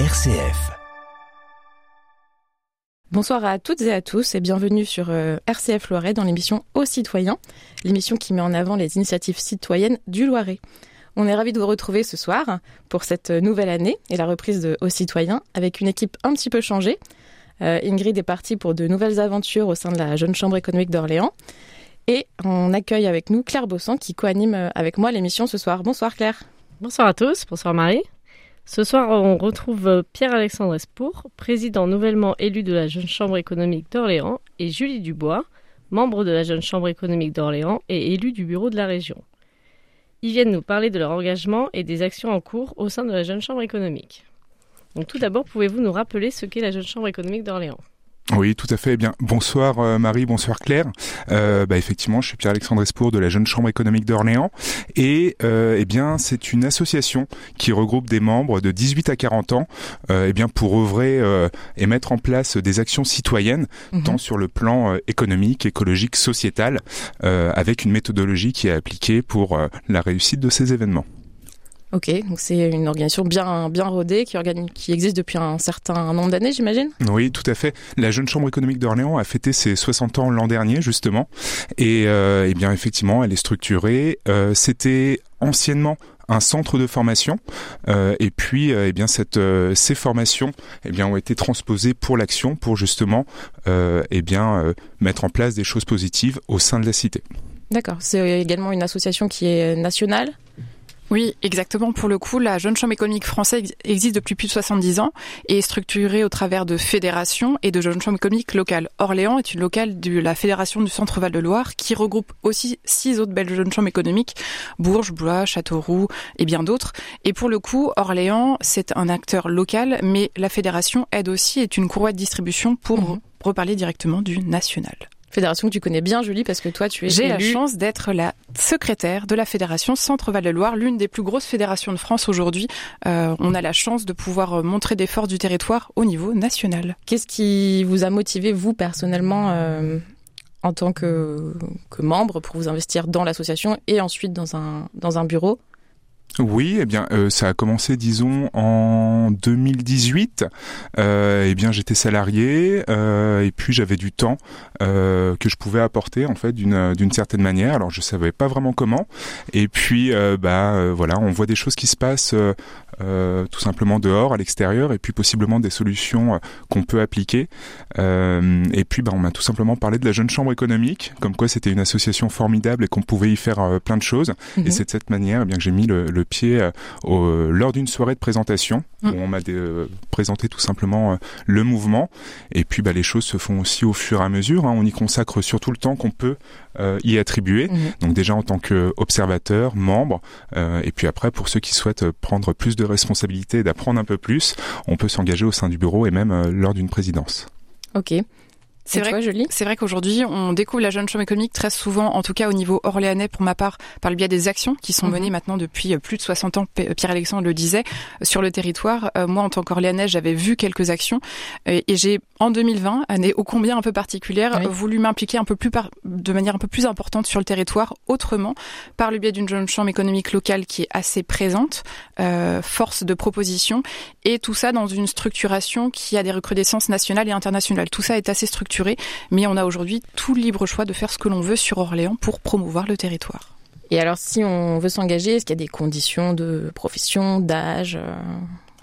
RCF. Bonsoir à toutes et à tous et bienvenue sur euh, RCF Loiret dans l'émission Aux citoyens, l'émission qui met en avant les initiatives citoyennes du Loiret. On est ravis de vous retrouver ce soir pour cette nouvelle année et la reprise de Aux citoyens avec une équipe un petit peu changée. Euh, Ingrid est partie pour de nouvelles aventures au sein de la Jeune Chambre économique d'Orléans. Et on accueille avec nous Claire Bosson qui coanime euh, avec moi l'émission ce soir. Bonsoir Claire. Bonsoir à tous, bonsoir Marie. Ce soir, on retrouve Pierre-Alexandre Espour, président nouvellement élu de la Jeune Chambre économique d'Orléans, et Julie Dubois, membre de la Jeune Chambre économique d'Orléans et élu du bureau de la région. Ils viennent nous parler de leur engagement et des actions en cours au sein de la Jeune Chambre économique. Donc tout d'abord, pouvez-vous nous rappeler ce qu'est la Jeune Chambre économique d'Orléans? Oui, tout à fait. Eh bien, bonsoir euh, Marie, bonsoir Claire. Euh, bah, effectivement, je suis Pierre-Alexandre Espour de la Jeune Chambre économique d'Orléans, et euh, eh bien, c'est une association qui regroupe des membres de 18 à 40 ans, eh bien, pour œuvrer et mettre en place des actions citoyennes, mhm. tant sur le plan économique, écologique, sociétal, avec une méthodologie qui est appliquée pour la réussite de ces événements. Ok, donc c'est une organisation bien, bien rodée qui, qui existe depuis un certain nombre d'années, j'imagine? Oui, tout à fait. La Jeune Chambre économique d'Orléans a fêté ses 60 ans l'an dernier, justement. Et euh, eh bien, effectivement, elle est structurée. Euh, C'était anciennement un centre de formation euh, et puis eh bien cette ces formations eh bien ont été transposées pour l'action pour justement eh bien mettre en place des choses positives au sein de la cité. D'accord, c'est également une association qui est nationale? Oui, exactement. Pour le coup, la Jeune Chambre économique française existe depuis plus de 70 ans et est structurée au travers de fédérations et de jeunes chambres économiques locales. Orléans est une locale de la Fédération du Centre-Val de Loire qui regroupe aussi six autres belles jeunes chambres économiques, Bourges, Blois, Châteauroux et bien d'autres. Et pour le coup, Orléans, c'est un acteur local, mais la fédération aide aussi, est une courroie de distribution pour mmh. reparler directement du national. Fédération que tu connais bien, Julie, parce que toi, tu es. J'ai la chance d'être la secrétaire de la fédération Centre-Val de Loire, l'une des plus grosses fédérations de France aujourd'hui. Euh, on a la chance de pouvoir montrer des forces du territoire au niveau national. Qu'est-ce qui vous a motivé, vous, personnellement, euh, en tant que, que membre, pour vous investir dans l'association et ensuite dans un, dans un bureau? Oui, eh bien, euh, ça a commencé, disons, en 2018. Euh, eh bien, j'étais salarié euh, et puis j'avais du temps euh, que je pouvais apporter en fait d'une d'une certaine manière. Alors, je savais pas vraiment comment. Et puis, euh, bah, voilà, on voit des choses qui se passent euh, tout simplement dehors, à l'extérieur, et puis possiblement des solutions euh, qu'on peut appliquer. Euh, et puis, bah, on m'a tout simplement parlé de la Jeune Chambre économique, comme quoi c'était une association formidable et qu'on pouvait y faire euh, plein de choses. Et mhm. c'est de cette manière eh bien, que j'ai mis le, le pied au, lors d'une soirée de présentation, où mhm. on m'a présenté tout simplement le mouvement. Et puis, bah, les choses se font aussi au fur et à mesure. Hein. On y consacre surtout le temps qu'on peut y attribuer. Mhm. Donc déjà en tant qu'observateur, membre, et puis après pour ceux qui souhaitent prendre plus de responsabilité d'apprendre un peu plus, on peut s'engager au sein du bureau et même euh, lors d'une présidence. Ok. C'est vrai, c'est vrai qu'aujourd'hui, on découvre la jeune chambre économique très souvent, en tout cas au niveau orléanais pour ma part, par le biais des actions qui sont mhm. menées maintenant depuis euh, plus de 60 ans. Pierre-Alexandre le disait sur le territoire. Euh, moi, en tant qu'orléanais, j'avais vu quelques actions et, j'ai, en 2020, année ô combien un peu particulière, voulu m'impliquer un peu plus par, de manière un peu plus importante sur le territoire, autrement, par le biais d'une jeune chambre économique locale qui est assez présente, euh, force de proposition, et tout ça dans une structuration qui a des recrudescences nationales et internationales. Tout ça est assez structuré mais on a aujourd'hui tout libre choix de faire ce que l'on veut sur Orléans pour promouvoir le territoire. Et alors, si on veut s'engager, est-ce qu'il y a des conditions de profession, d'âge euh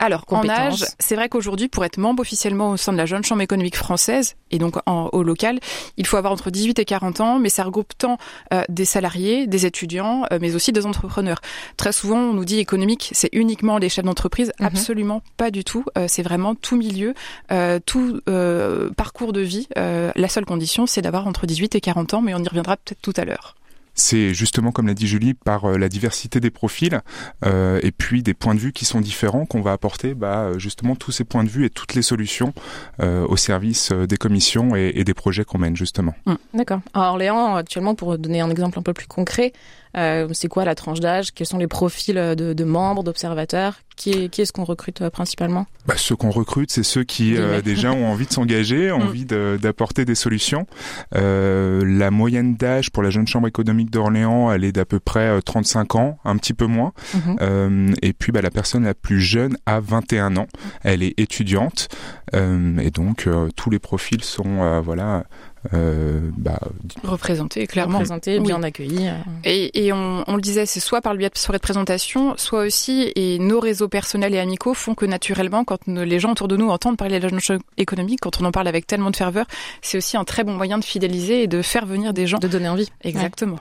alors, en âge, c'est vrai qu'aujourd'hui, pour être membre officiellement au sein de la Jeune Chambre économique française, et donc en, au local, il faut avoir entre 18 et 40 ans, mais ça regroupe tant euh, des salariés, des étudiants, euh, mais aussi des entrepreneurs. Très souvent, on nous dit économique, c'est uniquement les chefs d'entreprise. Mhm. Absolument pas du tout. Euh, c'est vraiment tout milieu, tout parcours de vie. la seule condition, c'est d'avoir entre 18 et 40 ans, mais on y reviendra peut-être tout à l'heure c'est justement, comme l'a dit Julie, par euh, la diversité des profils euh, et puis des points de vue qui sont différents qu'on va apporter bah, justement tous ces points de vue et toutes les solutions euh, au service des commissions et, des projets qu'on mène justement. Mmh, d'accord. À Orléans, actuellement, pour donner un exemple un peu plus concret, c'est quoi la tranche d'âge? Quels sont les profils de, membres, d'observateurs? Qui est, qui est-ce qu'on recrute principalement? Bah, Ceux qu'on recrute, c'est ceux qui déjà ont envie de s'engager, ont mm. envie d'apporter des solutions. la moyenne d'âge pour la jeune chambre économique d'Orléans, elle est d'à peu près 35 ans, un petit peu moins. Mm-hmm. et puis bah, la personne la plus jeune a 21 ans. Elle est étudiante. et donc tous les profils sont voilà euh, bah, représenté clairement. Représenté bien accueilli euh. et, et on, on, le disait c'est soit par le biais de soirées de présentation soit aussi et nos réseaux personnels et amicaux font que naturellement quand les gens autour de nous entendent parler de l'agence économique quand on en parle avec tellement de ferveur c'est aussi un très bon moyen de fidéliser et de faire venir des gens. De donner envie. Exactement.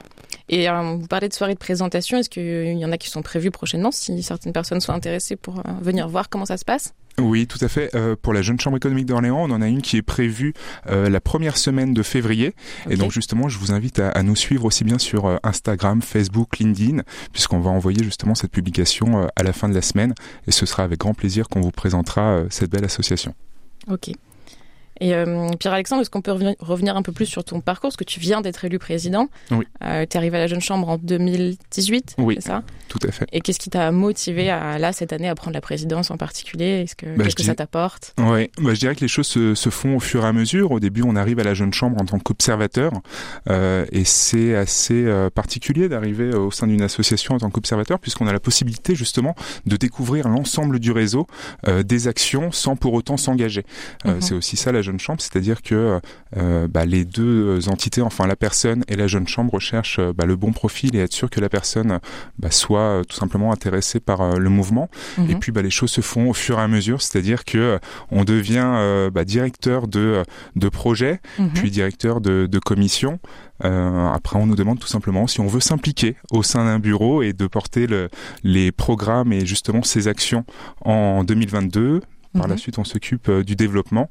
Et euh, vous parlez de soirées de présentation. Est-ce qu'il y en a qui sont prévues prochainement si certaines personnes sont intéressées pour euh, venir voir comment ça se passe? Oui, tout à fait. Euh, pour la Jeune Chambre économique d'Orléans, on en a une qui est prévue euh, la première semaine de février. Et donc justement, je vous invite à, nous suivre aussi bien sur euh, Instagram, Facebook, LinkedIn, puisqu'on va envoyer justement cette publication à la fin de la semaine. Et ce sera avec grand plaisir qu'on vous présentera cette belle association. Ok. Et euh, Pierre-Alexandre, est-ce qu'on peut revenir un peu plus sur ton parcours? Parce que tu viens d'être élu président. Oui. Euh, tu es arrivé à la Jeune Chambre en 2018, oui, c'est ça? Tout à fait. Et qu'est-ce qui t'a motivé à, là, cette année, à prendre la présidence en particulier? Que, bah, Qu'est-ce que ça t'apporte? Oui, bah, je dirais que les choses se, se, font au fur et à mesure. Au début, on arrive à la Jeune Chambre en tant qu'observateur. Euh, et c'est assez particulier d'arriver au sein d'une association en tant qu'observateur, puisqu'on a la possibilité justement de découvrir l'ensemble du réseau, des actions, sans pour autant s'engager. Mhm. C'est aussi ça la Jeune Chambre, c'est-à-dire que euh, bah, les deux entités, enfin la personne et la jeune chambre, recherchent euh, bah, le bon profil et être sûr que la personne bah, soit euh, tout simplement intéressée par le mouvement. Et mhm. puis bah, les choses se font au fur et à mesure, c'est-à-dire que on devient directeur de, de projet, mhm. puis directeur de, de commission. Euh, après, on nous demande tout simplement si on veut s'impliquer au sein d'un bureau et de porter le, les programmes et justement ces actions en 2022. Par la mhm. suite, on s'occupe du développement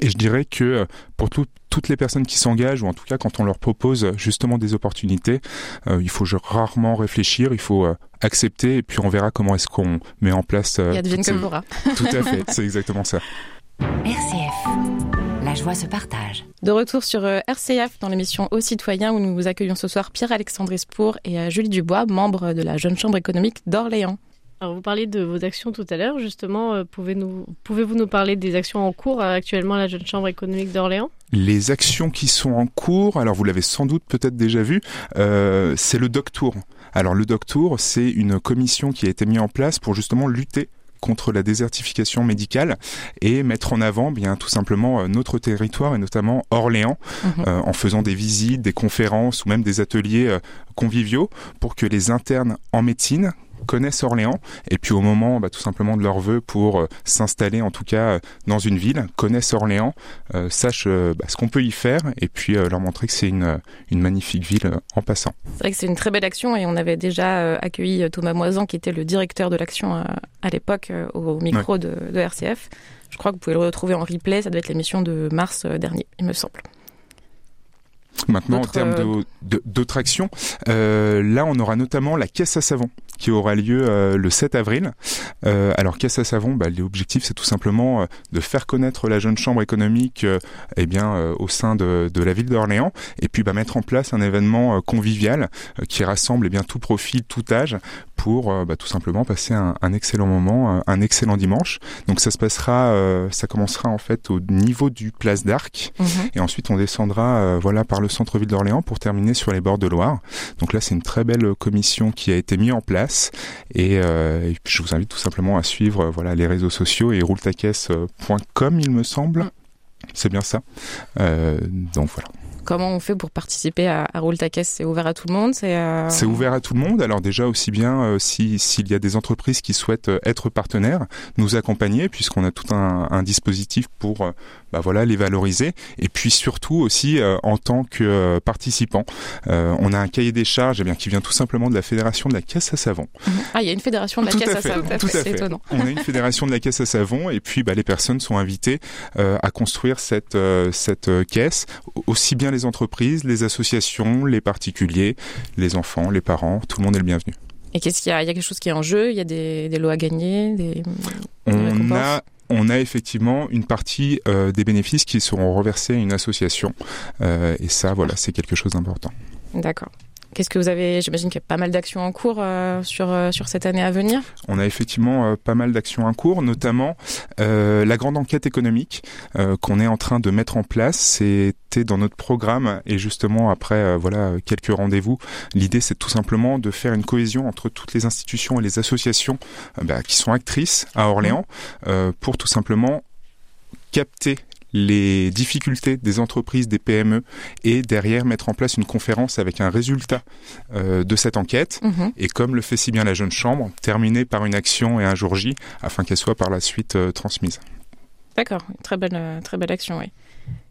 et je dirais que euh, pour toutes les personnes qui s'engagent, ou en tout cas quand on leur propose justement des opportunités, euh, il faut rarement réfléchir, il faut euh, accepter, et puis on verra comment est-ce qu'on met en place... il advienne comme pourra. Tout à fait, c'est exactement ça. RCF, la joie se partage. De retour sur RCF dans l'émission Aux citoyens où nous vous accueillons ce soir Pierre-Alexandre Espour et Julie Dubois, membre de la Jeune Chambre économique d'Orléans. Alors vous parliez de vos actions tout à l'heure, justement, euh, pouvez-vous pouvez nous parler des actions en cours euh, actuellement à la Jeune Chambre économique d'Orléans? Les actions qui sont en cours, alors vous l'avez sans doute peut-être déjà vu, euh, c'est le DocTour. Alors le DocTour, c'est une commission qui a été mise en place pour justement lutter contre la désertification médicale et mettre en avant bien tout simplement notre territoire et notamment Orléans mhm. en faisant des visites, des conférences ou même des ateliers conviviaux pour que les internes en médecine connaissent Orléans et puis au moment bah, tout simplement de leur vœu pour euh, s'installer en tout cas euh, dans une ville, connaissent Orléans, euh, sachent bah, ce qu'on peut y faire et puis leur montrer que c'est une, une magnifique ville en passant. C'est vrai que c'est une très belle action et on avait déjà accueilli Thomas Moisan qui était le directeur de l'action à l'époque au micro de, de RCF. Je crois que vous pouvez le retrouver en replay, ça doit être l'émission de mars dernier, il me semble. Maintenant, en termes d'autres actions, euh, là, on aura notamment la caisse à savon qui aura lieu euh, le 7 avril. Euh, alors caisse à savon, bah, l'objectif c'est tout simplement euh, de faire connaître la jeune chambre économique eh bien au sein de, de la ville d'Orléans et puis bah, mettre en place un événement convivial qui rassemble eh bien tout profil, tout âge pour bah, tout simplement passer un, un, excellent moment, un excellent dimanche. Donc ça se passera, ça commencera en fait au niveau du Place d'Arc mhm. et ensuite on descendra voilà par le centre-ville d'Orléans pour terminer sur les bords de Loire. Donc là c'est une très belle commission qui a été mise en place euh, et, puis je vous invite tout simplement à suivre euh, voilà les réseaux sociaux et rouletacaisse.com il me semble. Mm. C'est bien ça. Euh, donc voilà. Comment on fait pour participer à, à Roule ta caisse? C'est ouvert à tout le monde C'est ouvert à tout le monde. Alors déjà aussi bien s'il y a des entreprises qui souhaitent être partenaires, nous accompagner puisqu'on a tout un, un dispositif pour bah voilà, les valoriser. Et puis surtout aussi euh, en tant que euh, participant, euh, on a un cahier des charges eh bien, qui vient tout simplement de la fédération de la caisse à savon. Ah, il y a une fédération de la caisse à, savon. Tout à fait. Étonnant. On a une fédération de la caisse à savon et puis bah, les personnes sont invitées à construire cette cette caisse, aussi bien les entreprises, les associations, les particuliers, les enfants, les parents, tout le monde est le bienvenu. Et qu'est-ce qu'il y a? Il y a quelque chose qui est en jeu? Il y a des, des lots à gagner des, On a on a effectivement une partie euh, des bénéfices qui seront reversés à une association. Euh, et ça, voilà, c'est quelque chose d'important. D'accord. Qu'est-ce que vous avez J'imagine qu'il y a pas mal d'actions en cours euh, sur euh, sur cette année à venir? On a effectivement euh, pas mal d'actions en cours, notamment la grande enquête économique qu'on est en train de mettre en place. C'était dans notre programme et justement après voilà quelques rendez-vous. L'idée c'est tout simplement de faire une cohésion entre toutes les institutions et les associations bah, qui sont actrices à Orléans pour tout simplement capter les difficultés des entreprises, des PME, et derrière mettre en place une conférence avec un résultat euh, de cette enquête. Mhm. Et comme le fait si bien la jeune chambre, terminer par une action et un jour J afin qu'elle soit par la suite euh, transmise. D'accord, très belle, euh, très belle action, oui.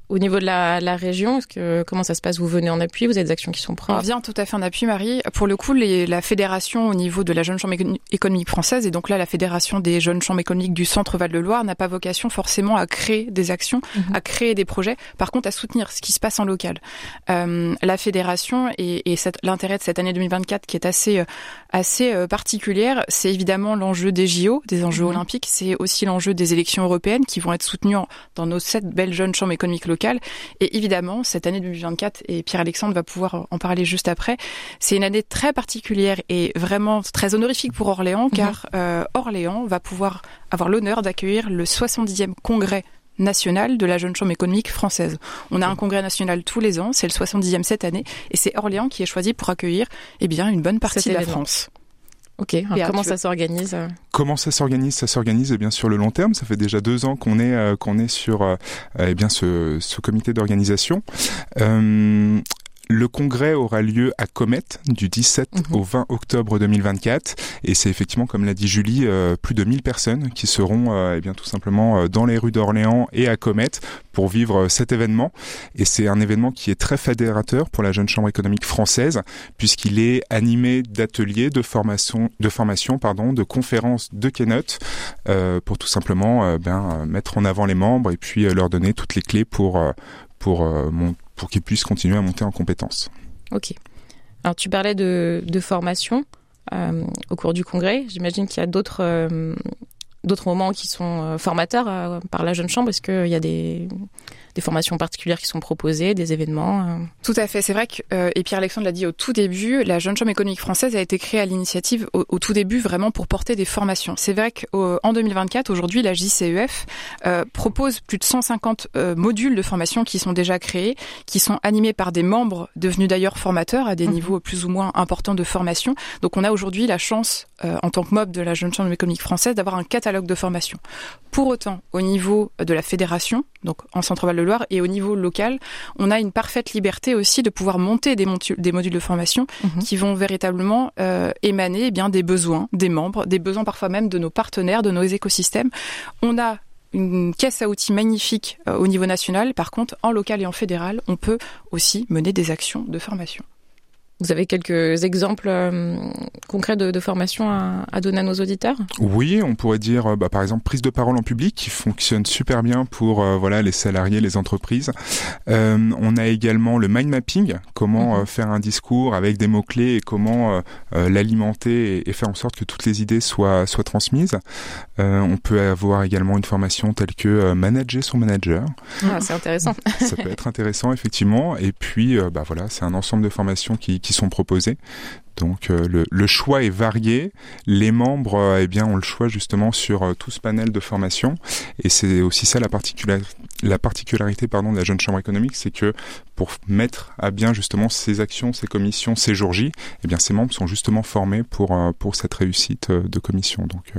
Au niveau de la, la région, est-ce que comment ça se passe? Vous venez en appui Vous avez des actions qui sont propres? On vient tout à fait en appui, Marie. Pour le coup, les, la fédération au niveau de la jeune chambre économique française et donc là la fédération des jeunes chambres économiques du Centre Val de Loire n'a pas vocation forcément à créer des actions, mhm. à créer des projets. Par contre, à soutenir ce qui se passe en local. Euh, la fédération et, et l'intérêt de cette année 2024 qui est assez assez euh, particulière, c'est évidemment l'enjeu des JO, des enjeux mhm. olympiques. C'est aussi l'enjeu des élections européennes qui vont être soutenues dans nos sept belles jeunes chambres économiques locales et évidemment, cette année 2024, et Pierre-Alexandre va pouvoir en parler juste après, c'est une année très particulière et vraiment très honorifique pour Orléans, mhm. car euh, Orléans va pouvoir avoir l'honneur d'accueillir le 70e congrès national de la jeune chambre économique française. On a un congrès national tous les ans, c'est le 70e cette année, et c'est Orléans qui est choisi pour accueillir eh bien, une bonne partie de la France. Ok, comment ça s'organise euh Comment ça s'organise? Ça s'organise eh bien sur le long terme. Ça fait déjà deux ans qu'on est euh, qu'on est sur euh, eh bien ce, ce comité d'organisation. Le congrès aura lieu à Comet du 17 mhm. au 20 octobre 2024 et c'est effectivement, comme l'a dit Julie, euh, plus de 1000 personnes qui seront euh, eh bien tout simplement euh, dans les rues d'Orléans et à Comet pour vivre cet événement. Et c'est un événement qui est très fédérateur pour la jeune chambre économique française puisqu'il est animé d'ateliers, de formation, de formation, pardon, de conférences, de keynote pour tout simplement ben, mettre en avant les membres et puis leur donner toutes les clés pour pour monter pour qu'ils puissent continuer à monter en compétences. Ok. Alors tu parlais de, formation euh, au cours du congrès. J'imagine qu'il y a d'autres euh, d'autres moments qui sont euh, formateurs par la jeune chambre. Est-ce qu'il y a des des formations particulières qui sont proposées, des événements. Euh. Tout à fait. C'est vrai que, euh, et Pierre-Alexandre l'a dit au tout début, la Jeune Chambre économique française a été créée à l'initiative au, tout début vraiment pour porter des formations. C'est vrai qu'en 2024, aujourd'hui, la JCEF euh, propose plus de 150 modules de formation qui sont déjà créés, qui sont animés par des membres devenus d'ailleurs formateurs à des mhm. niveaux plus ou moins importants de formation. Donc on a aujourd'hui la chance, en tant que mob de la Jeune Chambre économique française, d'avoir un catalogue de formation. Pour autant, au niveau de la fédération, donc en Centre-Val de Loire et au niveau local, on a une parfaite liberté aussi de pouvoir monter des, des modules de formation mhm. qui vont véritablement euh, émaner eh bien des besoins des membres, des besoins parfois même de nos partenaires, de nos écosystèmes. On a une caisse à outils magnifique euh, au niveau national. Par contre, en local et en fédéral, on peut aussi mener des actions de formation. Vous avez quelques exemples euh, concrets de, de formation à, à, donner à nos auditeurs? Oui, on pourrait dire euh, bah, par exemple prise de parole en public qui fonctionne super bien pour euh, voilà les salariés, les entreprises. on a également le mind mapping, comment mhm. faire un discours avec des mots clés et comment l'alimenter et, et, faire en sorte que toutes les idées soient soient transmises. on peut avoir également une formation telle que manager son manager. Ah, c'est intéressant. Ça peut être intéressant effectivement. Et puis bah voilà, c'est un ensemble de formations qui qui sont proposés. Donc euh, le, le, choix est varié. Les membres, euh, eh bien, ont le choix justement sur euh, tout ce panel de formation. Et c'est aussi ça la, particularité, la particularité pardon, de la jeune chambre économique, c'est que pour mettre à bien justement ces actions, ces commissions, ces jours J, eh bien, ces membres sont justement formés pour pour cette réussite de commission. Donc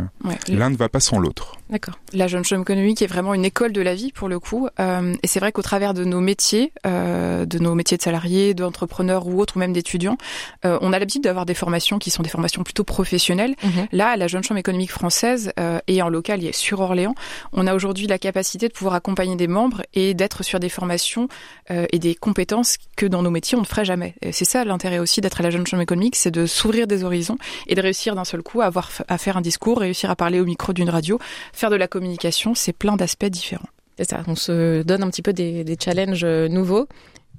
l'un ne va pas sans l'autre. D'accord. La jeune chambre économique est vraiment une école de la vie pour le coup. et c'est vrai qu'au travers de nos métiers, de nos métiers de salariés, d'entrepreneurs ou autres, ou même d'étudiants, on a l'habitude d'avoir des formations qui sont des formations plutôt professionnelles. Mhm. Là, à la Jeune Chambre économique française euh, et en local, il est sur Orléans, on a aujourd'hui la capacité de pouvoir accompagner des membres et d'être sur des formations euh, et des compétences que dans nos métiers on ne ferait jamais. C'est ça l'intérêt aussi d'être à la Jeune Chambre économique, c'est de s'ouvrir des horizons et de réussir d'un seul coup à avoir à faire un discours, réussir à parler au micro d'une radio, faire de la communication, c'est plein d'aspects différents. C'est ça, on se donne un petit peu des, des challenges nouveaux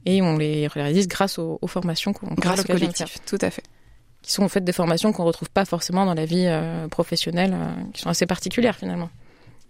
et on les réalise grâce aux, formations qu'on grâce au collectif, tout à fait qui sont en fait des formations qu'on retrouve pas forcément dans la vie euh, professionnelle, euh, qui sont assez particulières finalement.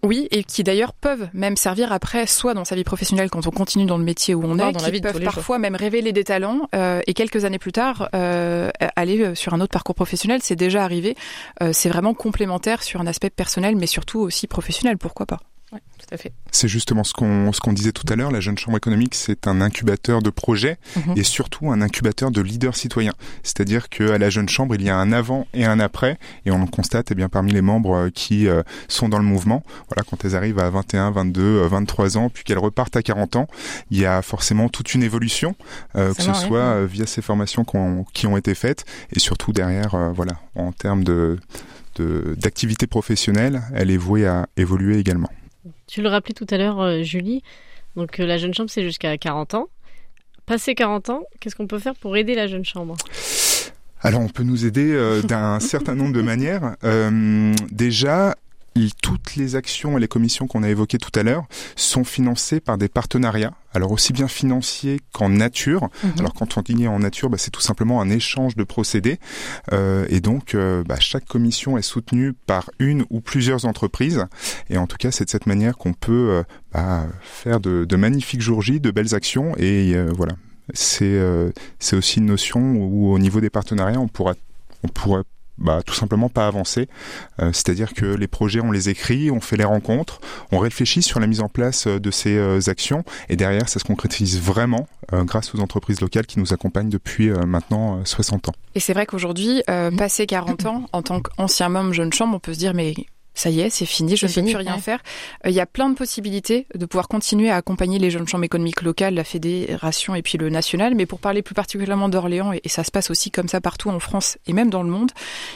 Oui, et qui d'ailleurs peuvent même servir après, soit dans sa vie professionnelle quand on continue dans le métier où on est, qui peuvent parfois même révéler des talents euh, et quelques années plus tard euh, aller euh, sur un autre parcours professionnel. C'est déjà arrivé. Euh, c'est vraiment complémentaire sur un aspect personnel, mais surtout aussi professionnel. Pourquoi pas Ouais, tout à fait. C'est justement ce qu'on ce qu'on disait tout à l'heure. La Jeune Chambre économique, c'est un incubateur de projets Mhm. et surtout un incubateur de leaders citoyens. C'est-à-dire qu'à la Jeune Chambre, il y a un avant et un après, et on le constate eh bien parmi les membres euh, qui euh, sont dans le mouvement. Voilà, quand elles arrivent à 21, 22, euh, 23 ans, puis qu'elles repartent à 40 ans, il y a forcément toute une évolution, euh, que ce vrai, soit euh, via ces formations qui ont été faites, et surtout derrière, voilà, en termes de de- d'activité professionnelle, elle est vouée à évoluer également. Tu le rappelais tout à l'heure, euh, Julie. Donc euh, la jeune chambre, c'est jusqu'à 40 ans. Passé 40 ans, qu'est-ce qu'on peut faire pour aider la jeune chambre? Alors, on peut nous aider euh, d'un certain nombre de manières. Déjà, toutes les actions et les commissions qu'on a évoquées tout à l'heure sont financées par des partenariats, alors aussi bien financiers qu'en nature. Mhm. Alors quand on dit en nature, bah, c'est tout simplement un échange de procédés. Euh, et donc, euh, bah, chaque commission est soutenue par une ou plusieurs entreprises. Et en tout cas, c'est de cette manière qu'on peut euh, bah, faire de, de magnifiques jours J, de belles actions. Et euh, voilà, c'est euh, aussi une notion où au niveau des partenariats, on pourra on pourrait bah, tout simplement pas avancer. Euh, C'est-à-dire que les projets, on les écrit, on fait les rencontres, on réfléchit sur la mise en place euh, de ces euh, actions, et derrière, ça se concrétise vraiment euh, grâce aux entreprises locales qui nous accompagnent depuis euh, maintenant euh, 60 ans. Et c'est vrai qu'aujourd'hui, euh, Mhm. passé 40 ans, en tant qu'ancien membre jeune chambre, on peut se dire mais ça y est, c'est fini, je ne peux plus rien ouais. faire. Euh, Il y a plein de possibilités de pouvoir continuer à accompagner les jeunes chambres économiques locales, la fédération et puis le national. Mais pour parler plus particulièrement d'Orléans, et, et ça se passe aussi comme ça partout en France et même dans le monde,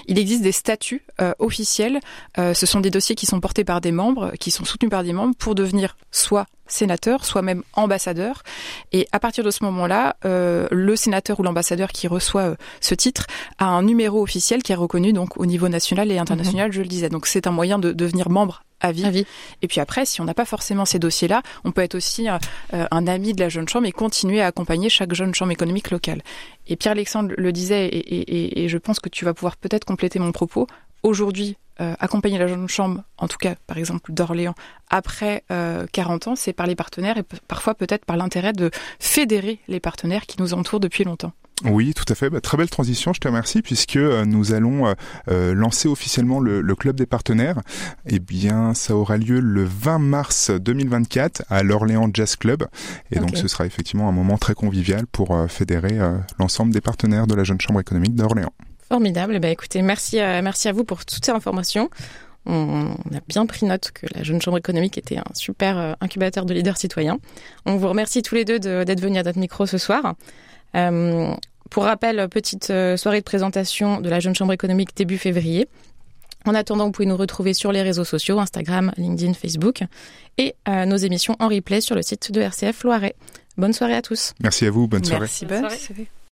il existe des statuts euh, officiels. Euh, ce sont des dossiers qui sont portés par des membres, qui sont soutenus par des membres pour devenir soit sénateur, soit même ambassadeur. Et à partir de ce moment-là, euh, le sénateur ou l'ambassadeur qui reçoit euh, ce titre a un numéro officiel qui est reconnu donc au niveau national et international, je le disais. Donc c'est un moyen de devenir membre à vie. À vie. Et puis après, si on n'a pas forcément ces dossiers-là, on peut être aussi euh, un ami de la jeune chambre et continuer à accompagner chaque jeune chambre économique locale. Et Pierre-Alexandre le disait, et, et- et- et je pense que tu vas pouvoir peut-être compléter mon propos. Aujourd'hui, accompagner la jeune chambre, en tout cas par exemple d'Orléans, après euh, 40 ans, c'est par les partenaires et parfois peut-être par l'intérêt de fédérer les partenaires qui nous entourent depuis longtemps. Oui, tout à fait. Bah, très belle transition, je te remercie, puisque euh, nous allons euh, euh, lancer officiellement le, le club des partenaires. Eh bien, ça aura lieu le 20 mars 2024 à l'Orléans Jazz Club. Et donc, ce sera effectivement un moment très convivial pour euh, fédérer euh, l'ensemble des partenaires de la Jeune Chambre économique d'Orléans. Formidable. Eh ben, écoutez, merci, à- merci à vous pour toutes ces informations. On, on a bien pris note que la Jeune Chambre économique était un super euh, incubateur de leaders citoyens. On vous remercie tous les deux de- d'être venus à notre micro ce soir. Euh, pour rappel, petite euh, soirée de présentation de la Jeune Chambre économique début février. En attendant, vous pouvez nous retrouver sur les réseaux sociaux, Instagram, LinkedIn, Facebook, et euh, nos émissions en replay sur le site de RCF Loiret. Bonne soirée à tous. Merci à vous, bonne soirée. Merci, Bonne bonne soirée. soirée.